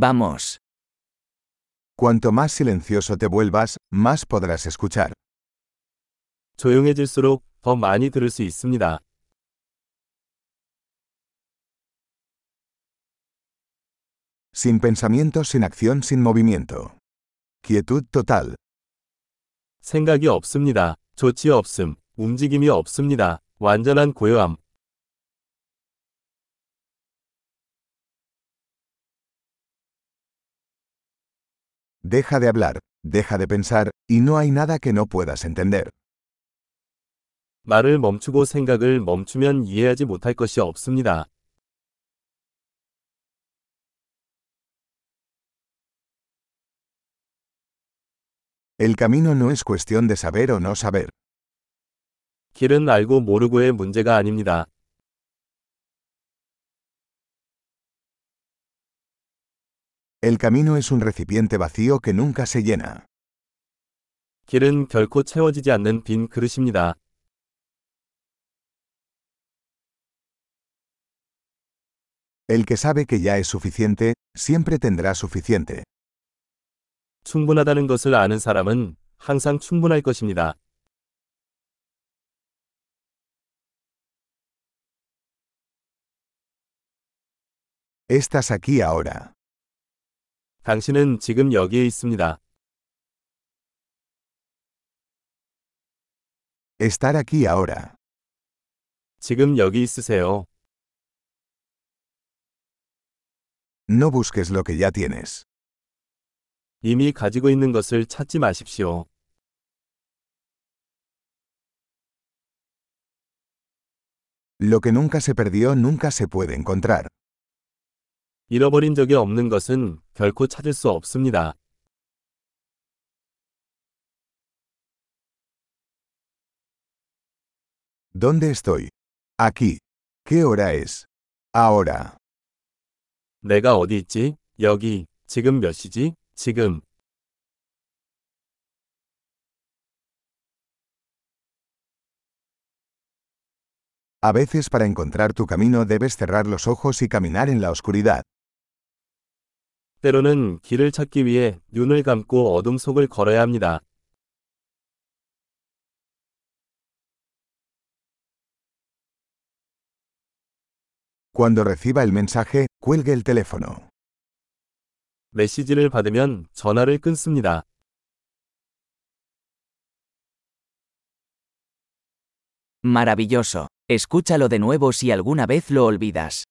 Vamos. Cuanto más silencioso te vuelvas, más podrás escuchar. 조용해질수록 더 많이 들을 수 있습니다. Sin pensamiento, sin acción, sin movimiento. Quietud total. 생각이 없습니다. 조치 없음, 움직임이 없습니다. 완전한 고요함. Deja de hablar, deja de pensar, y no hay nada que no puedas entender. 말을 멈추고 생각을 멈추면 이해하지 못할 것이 없습니다. El camino no es cuestión de saber o no saber. 길은 알고 모르고의 문제가 아닙니다. El camino es un recipiente vacío que nunca se llena. 길은 결코 채워지지 않는 빈 그릇입니다. El que sabe que ya es suficiente, siempre tendrá suficiente. 충분하다는 것을 아는 사람은 항상 충분할 것입니다. Estás aquí ahora. 당신은 지금 여기에 있습니다. Estar aquí ahora. 지금 여기 있으세요. No busques lo que ya tienes. 이미 가지고 있는 것을 찾지 마십시오. Lo que nunca se perdió nunca se puede encontrar. 잃어버린 적이 없는 것은 결코 찾을 수 없습니다. ¿Dónde estoy? Aquí. ¿Qué hora es? Ahora. 내가 어디 있지? 여기. 지금 몇 시지? 지금. A veces para encontrar tu camino debes cerrar los ojos y caminar en la oscuridad. 때로는 길을 찾기 위해 눈을 감고 어둠 속을 걸어야 합니다. Cuando reciba el mensaje, cuelgue el teléfono. 메시지를 받으면 전화를 끊습니다. Maravilloso. Escúchalo de nuevo si alguna vez lo olvidas.